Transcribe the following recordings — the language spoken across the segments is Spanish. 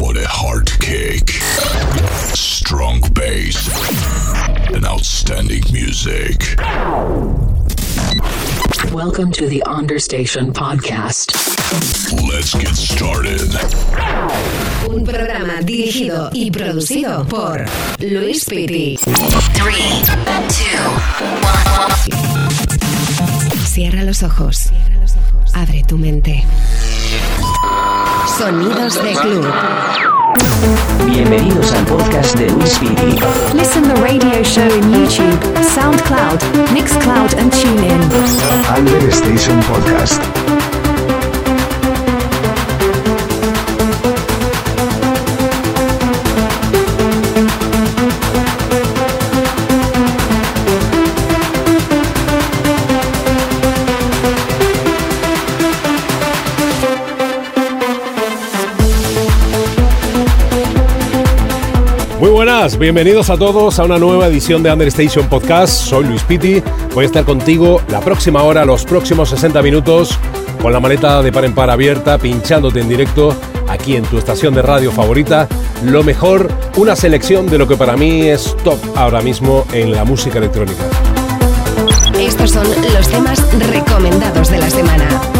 for the hard kick. Strong bass. And outstanding music. Welcome to the Understation Podcast. Let's get started. Un programa dirigido y producido por Luis Piti. Three, two, one. Cierra los ojos. Abre tu mente. Sonidos de club. Bienvenidos al podcast de Luis Piti. Listen the radio show in YouTube, SoundCloud, Mixcloud, and TuneIn. Under Station Podcast. Bienvenidos a todos a una nueva edición de Understation Podcast. Soy Luis Piti, voy a estar contigo la próxima hora, los próximos 60 minutos, con la maleta de par en par abierta, pinchándote en directo aquí en tu estación de radio favorita. Lo mejor, una selección de lo que para mí es top ahora mismo en la música electrónica. Estos son los temas recomendados de la semana.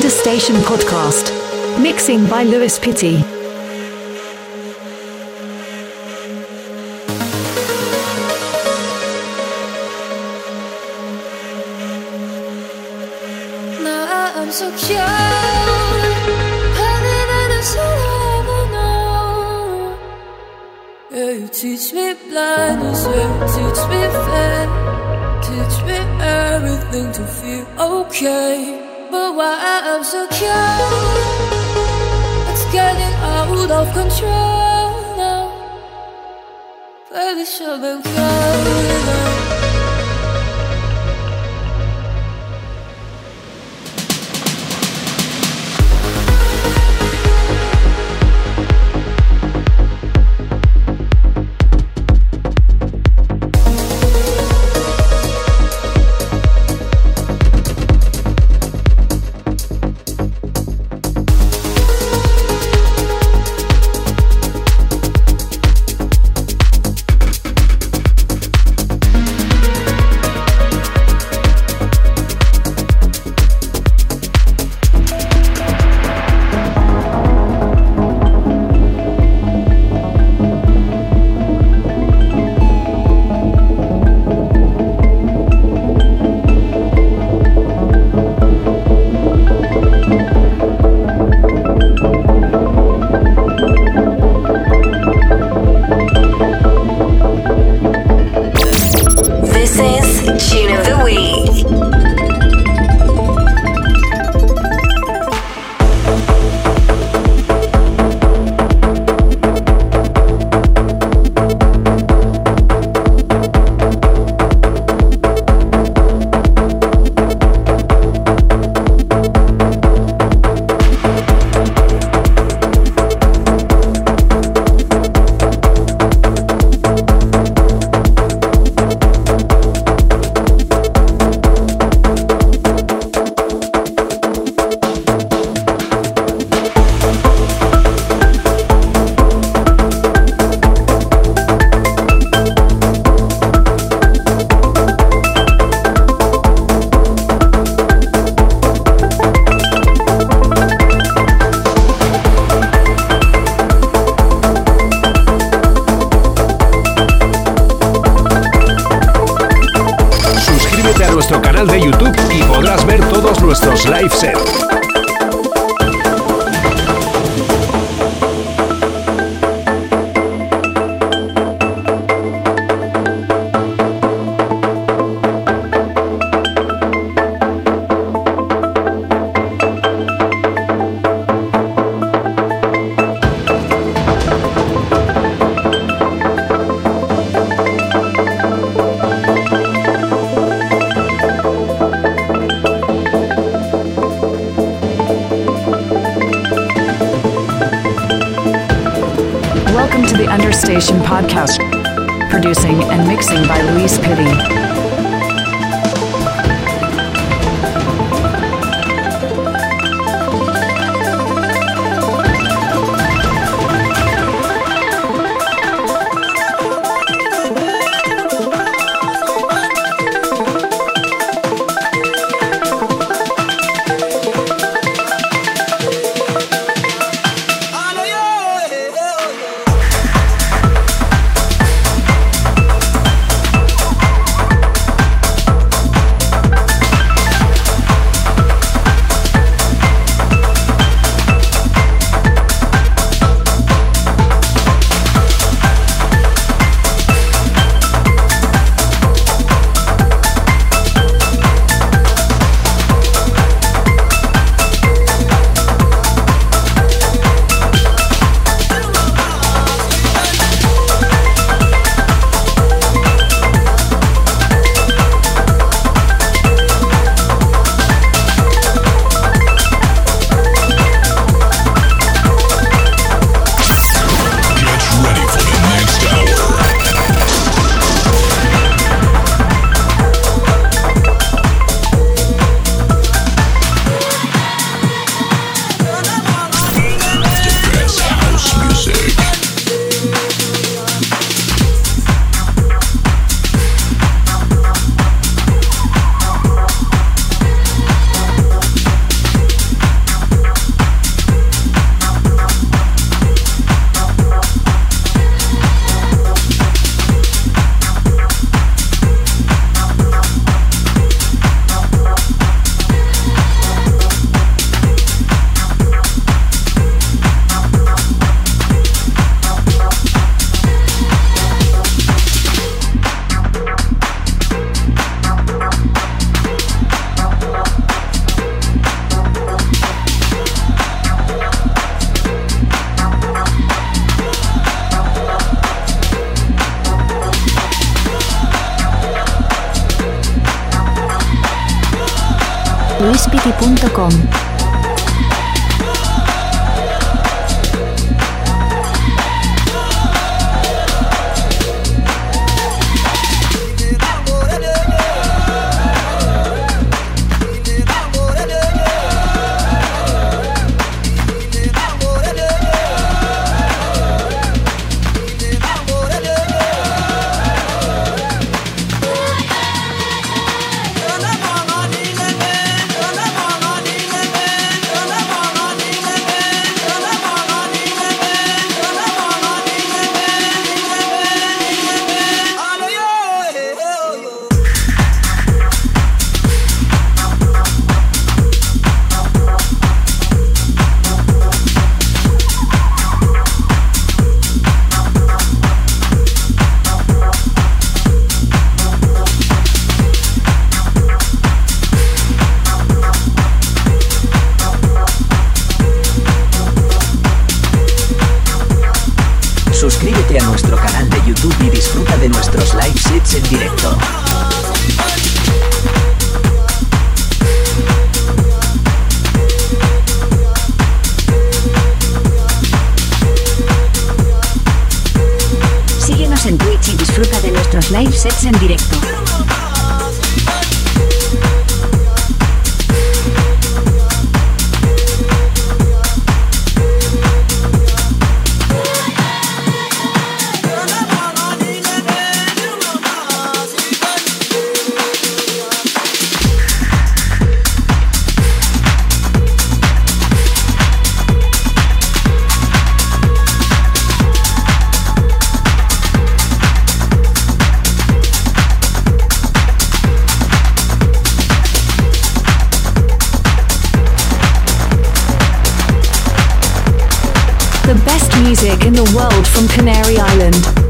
Understation Podcast. Mixing by Lewis Pitty. luispiti.com in the world from Canary Island.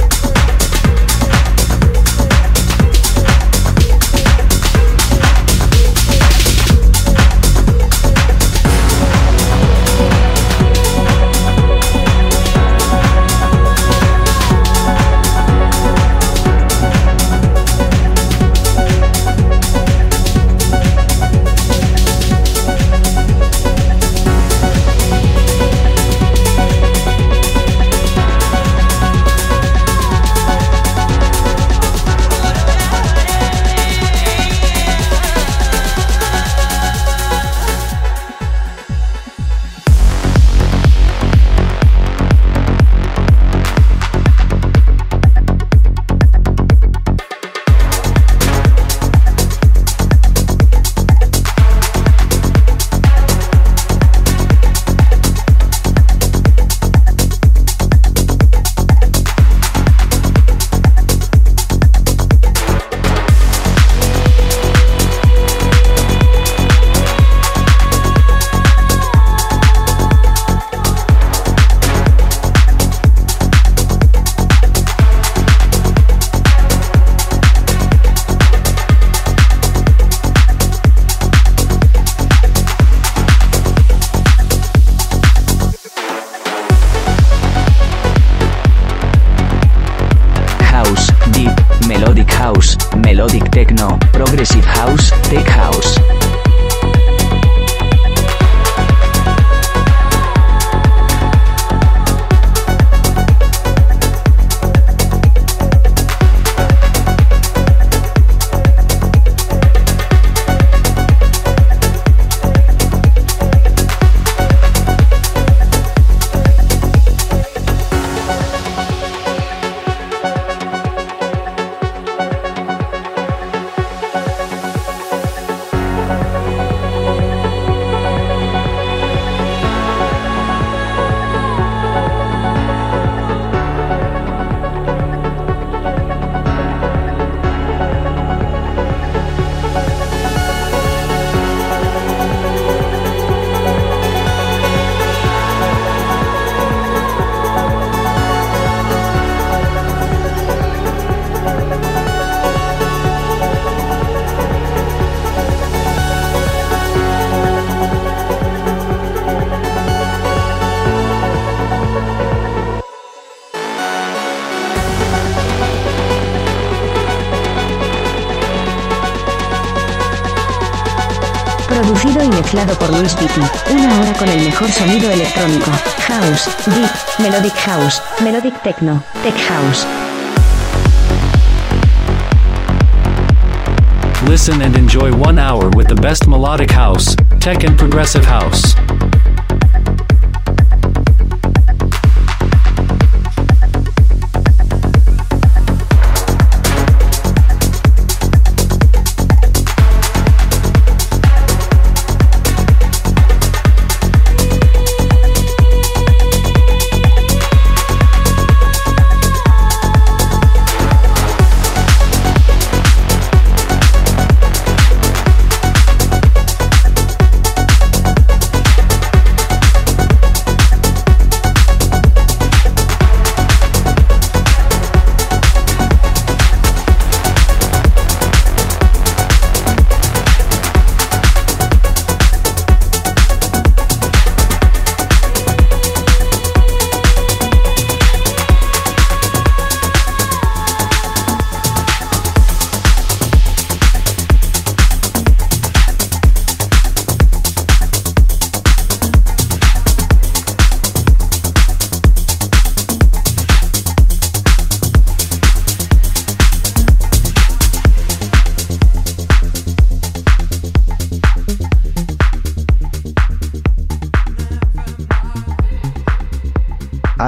techno, progressive house, tech house. Mezclado por Luis. Una hora con el mejor sonido electrónico. House, Deep, Melodic House, Melodic Techno, Tech House. Listen and enjoy one hour with the best melodic house, tech and progressive house.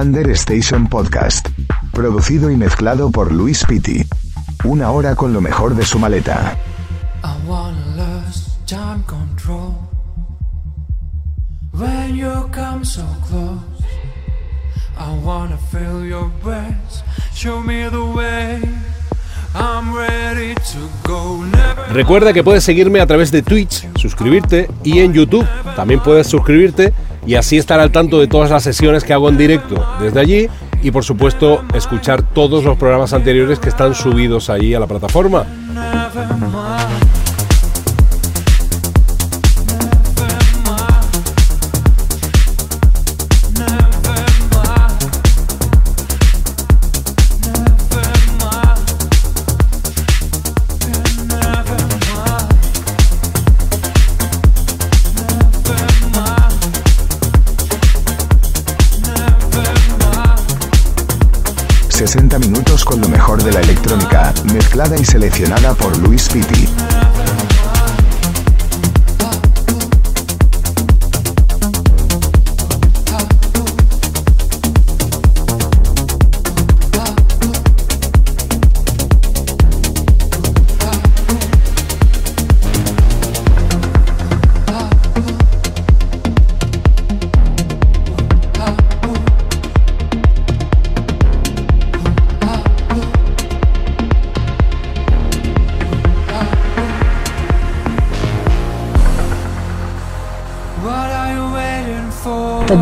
Under Station Podcast. Producido y mezclado por Luis Pitti. Una hora con lo mejor de su maleta. I wanna lose time control. When you come so close, I wanna feel your breath. Show me the way. I'm ready to go. Never Recuerda que puedes seguirme a través de Twitch, suscribirte y en YouTube también puedes suscribirte y así estar al tanto de todas las sesiones que hago en directo desde allí y por supuesto escuchar todos los programas anteriores que están subidos allí a la plataforma. Mezclada y seleccionada por Luis Pitti.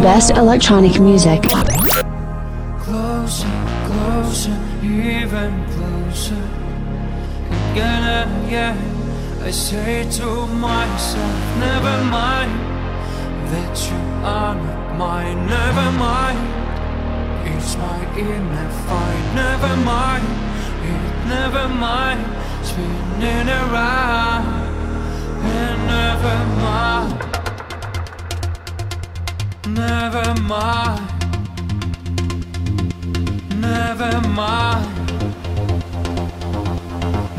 Best electronic music. Closer, closer, even closer. Again and again, I say to myself, never mind that you are not mine. Never mind, it's my inner fight. Never mind, it never mind, spinning around. Never mind. Never mind.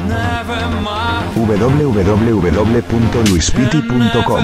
Never mind. www.luispiti.com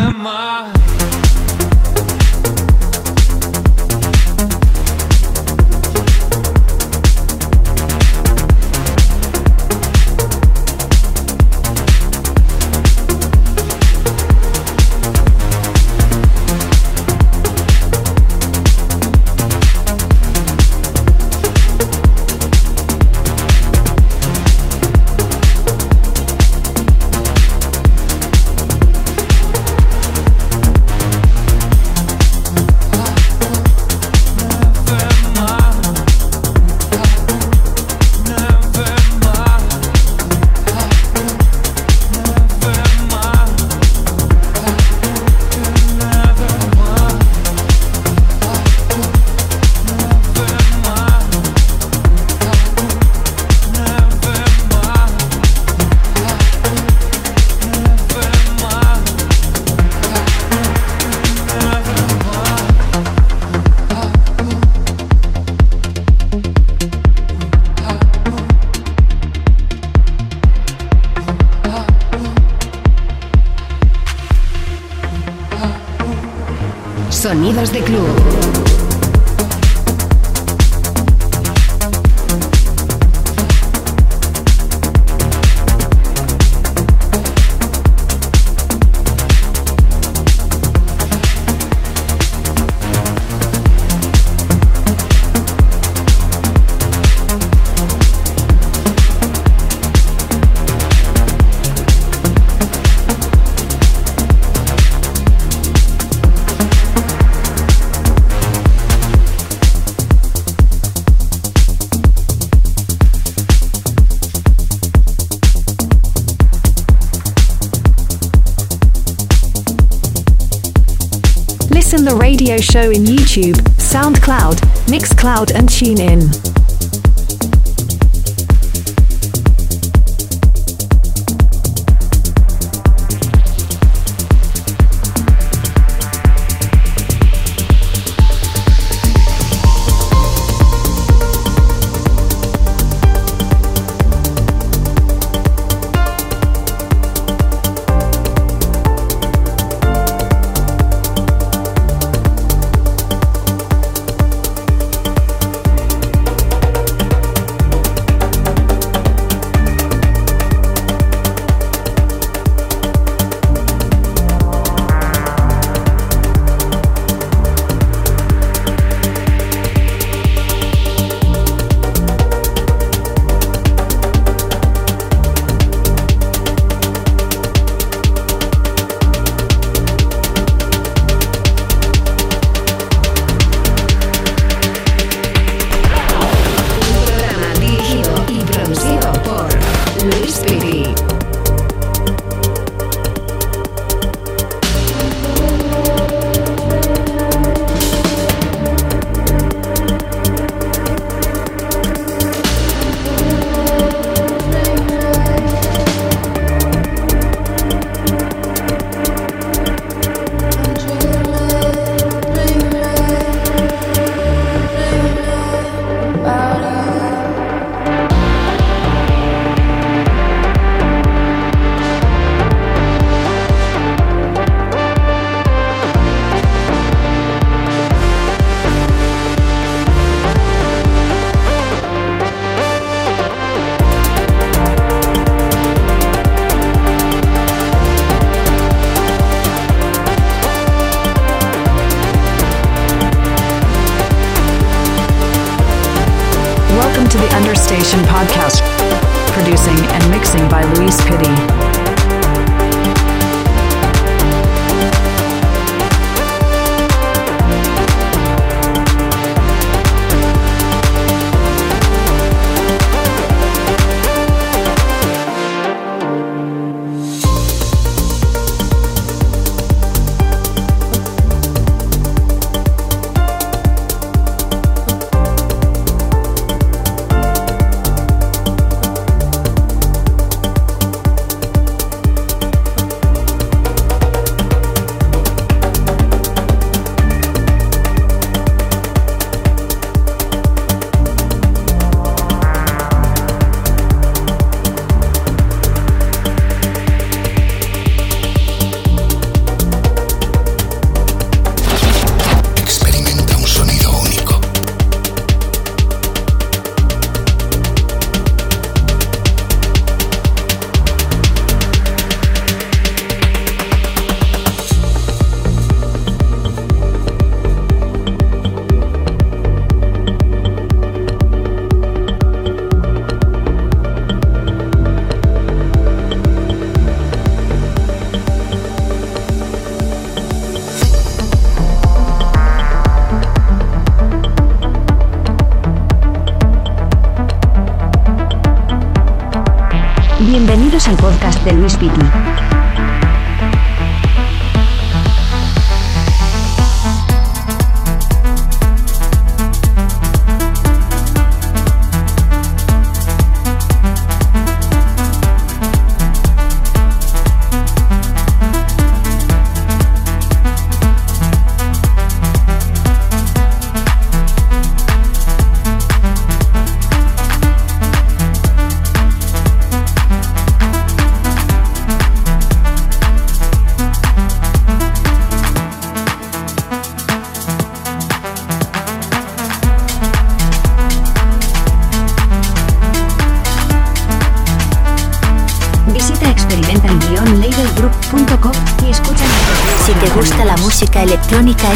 radio show in YouTube, SoundCloud, Mixcloud and TuneIn. Podcast. Producing and mixing by Luis Pitti.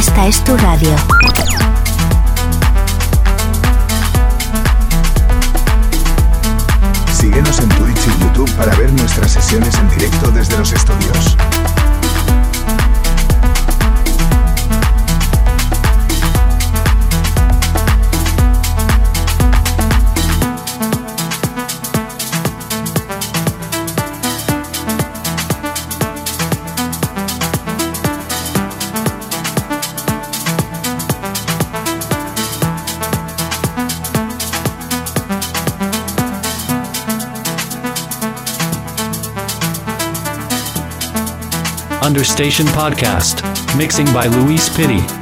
Esta es tu radio. Understation Podcast. Mixing by Luis Pitti.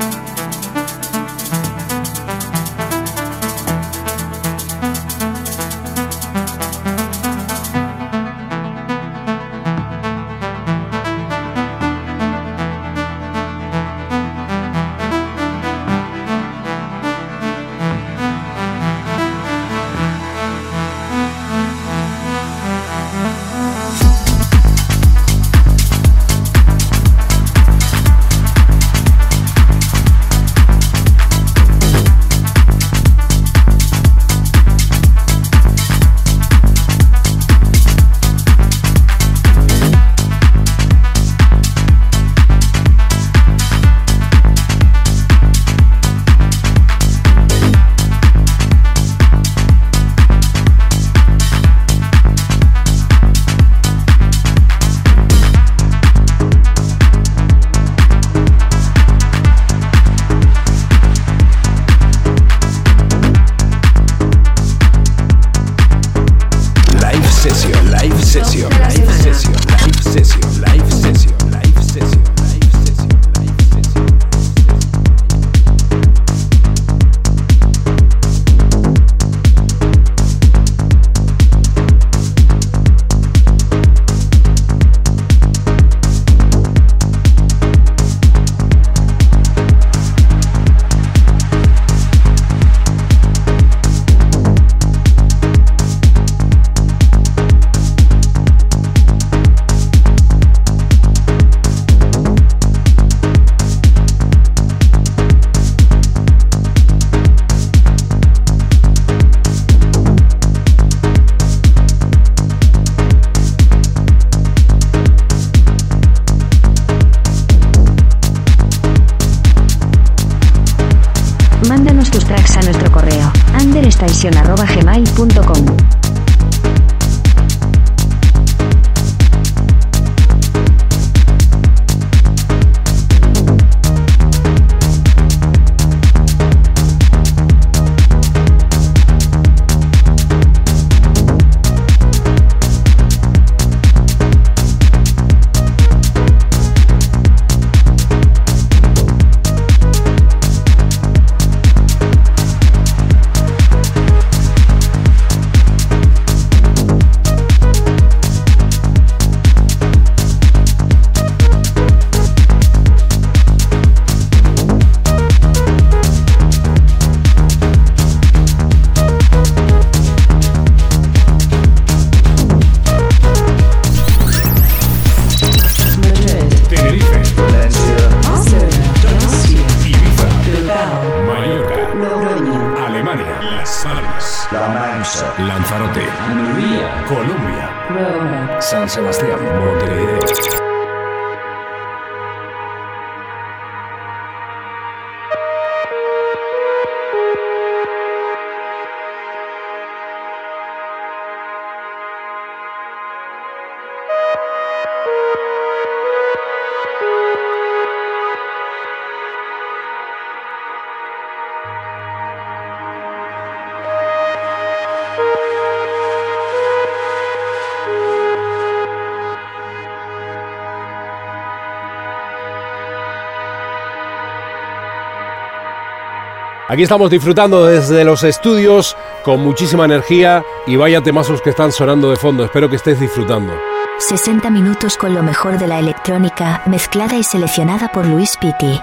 Aquí estamos disfrutando desde los estudios con muchísima energía y vaya temazos que están sonando de fondo. Espero que estés disfrutando. 60 minutos con lo mejor de la electrónica, mezclada y seleccionada por Luis Pitti.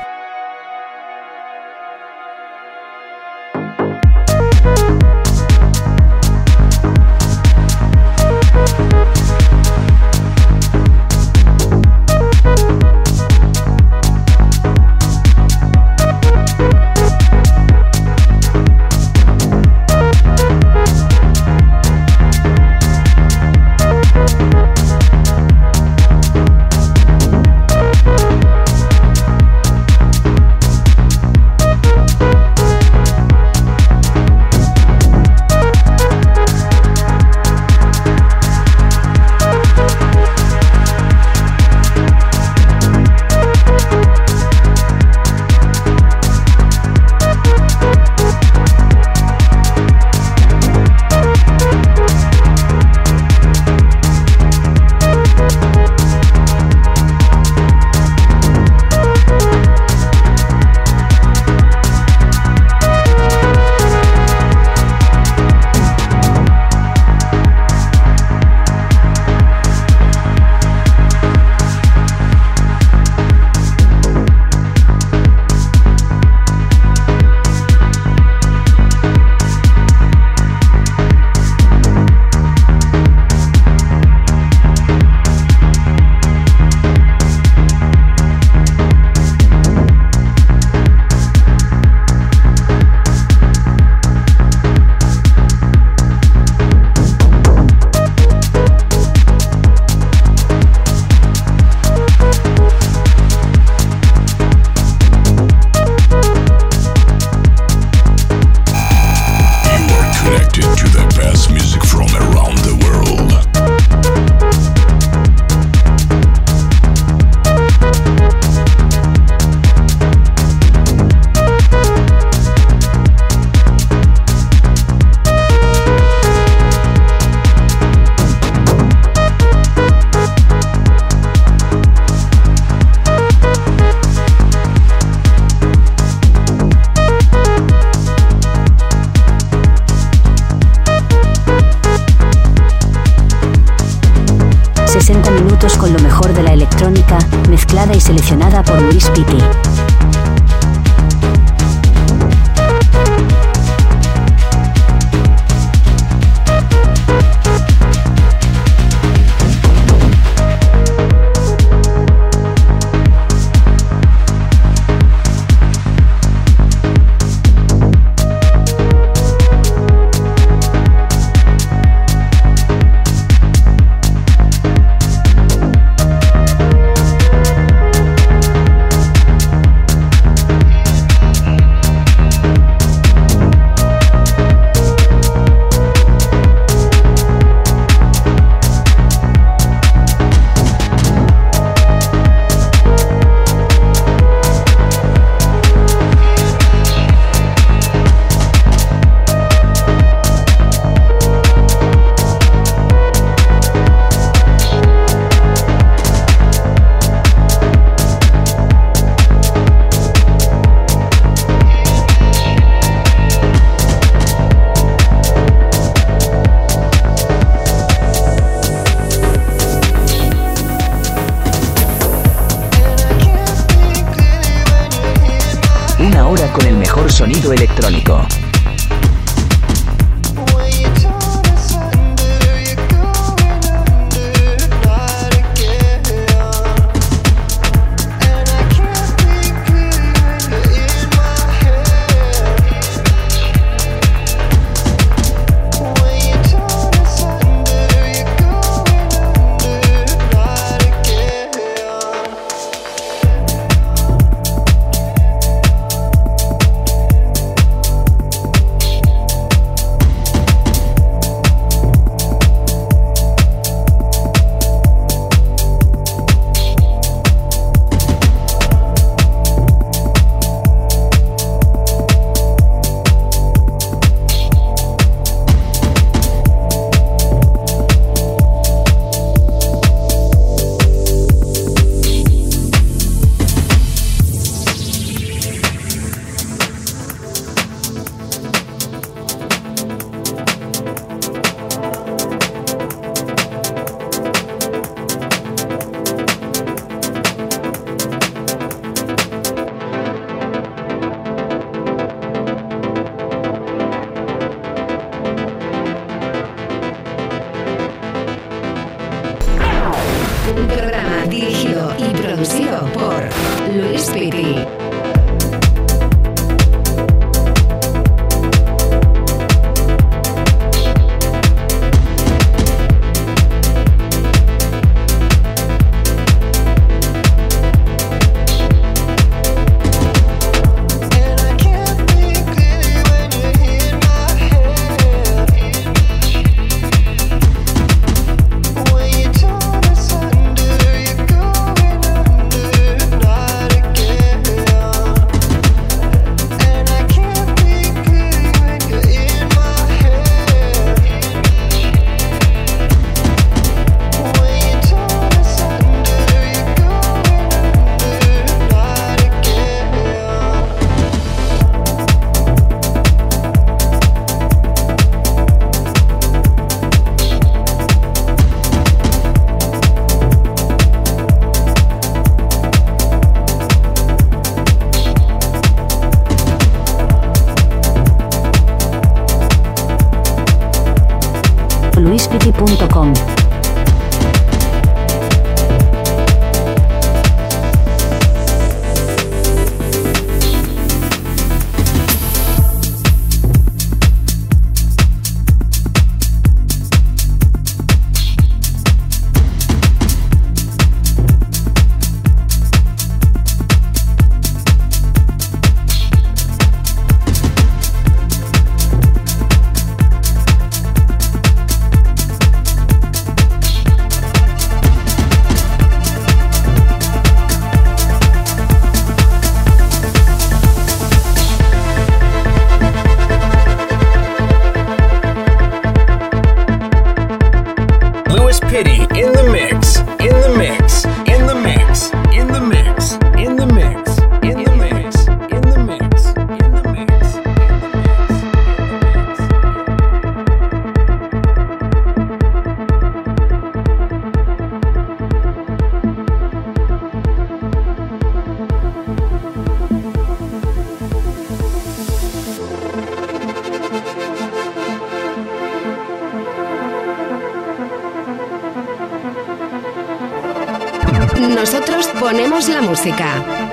Nosotros ponemos la música.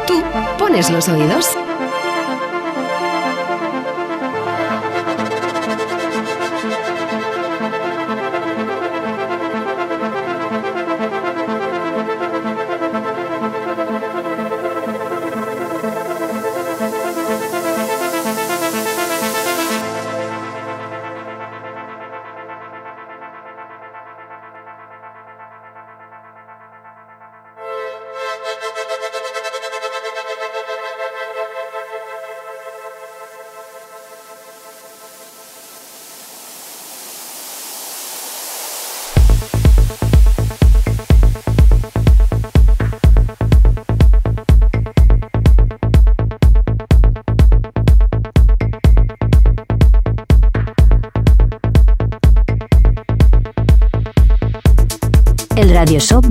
Tú pones los oídos.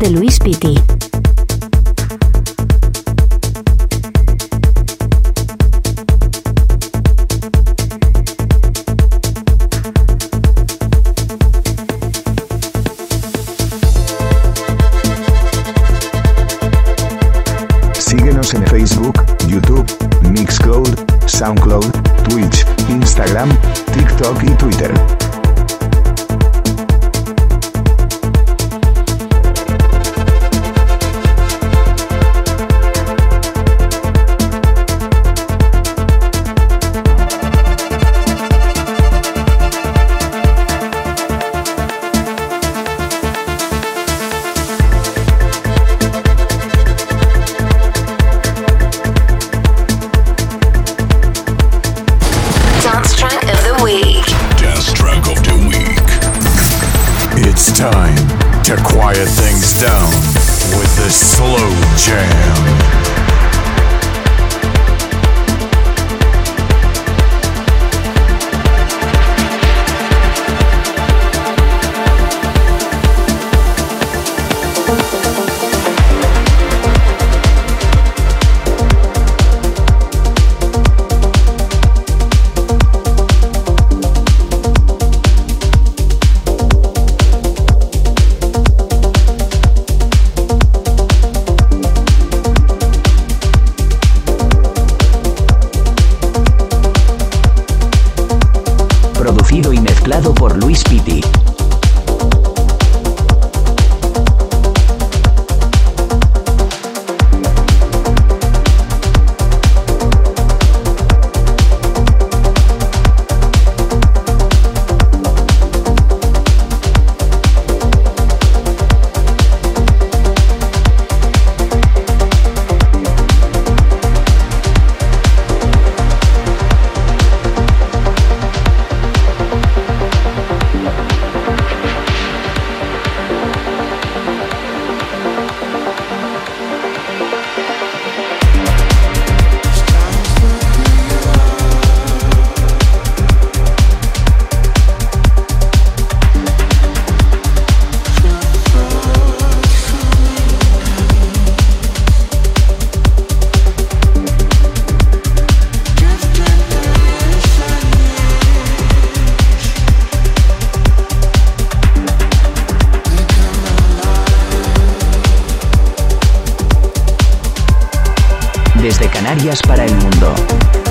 De Luis Pitti. Quiet things down with the slow jam. Desde Canarias para el mundo.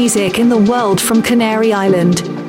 Music in the world from Canary Island.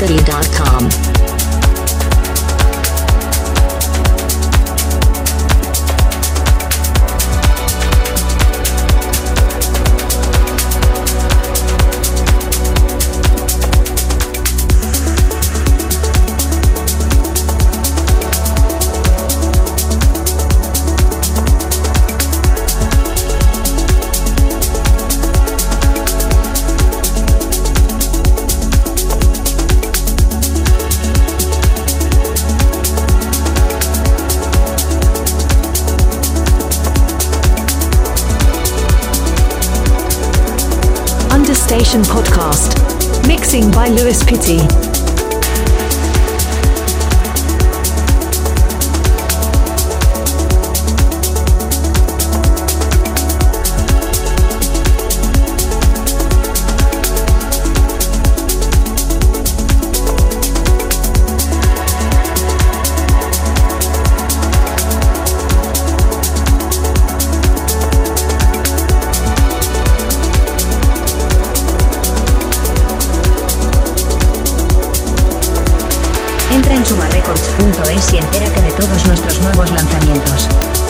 city.com. todos nuestros nuevos lanzamientos.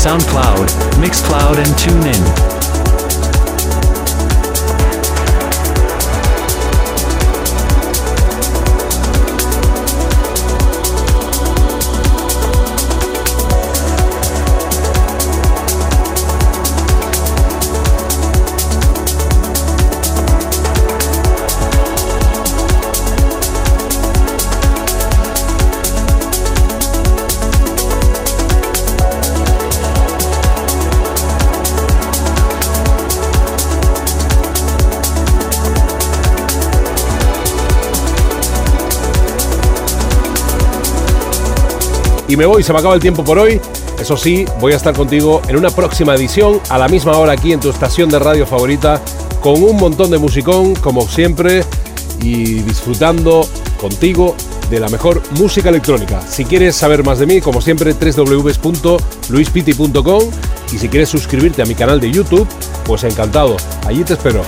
SoundCloud, Mixcloud and TuneIn. Me voy, se me acaba el tiempo por hoy. Eso sí, voy a estar contigo en una próxima edición, a la misma hora aquí en tu estación de radio favorita, con un montón de musicón, como siempre, y disfrutando contigo de la mejor música electrónica. Si quieres saber más de mí, como siempre, www.luispiti.com y si quieres suscribirte a mi canal de YouTube, pues encantado. Allí te espero.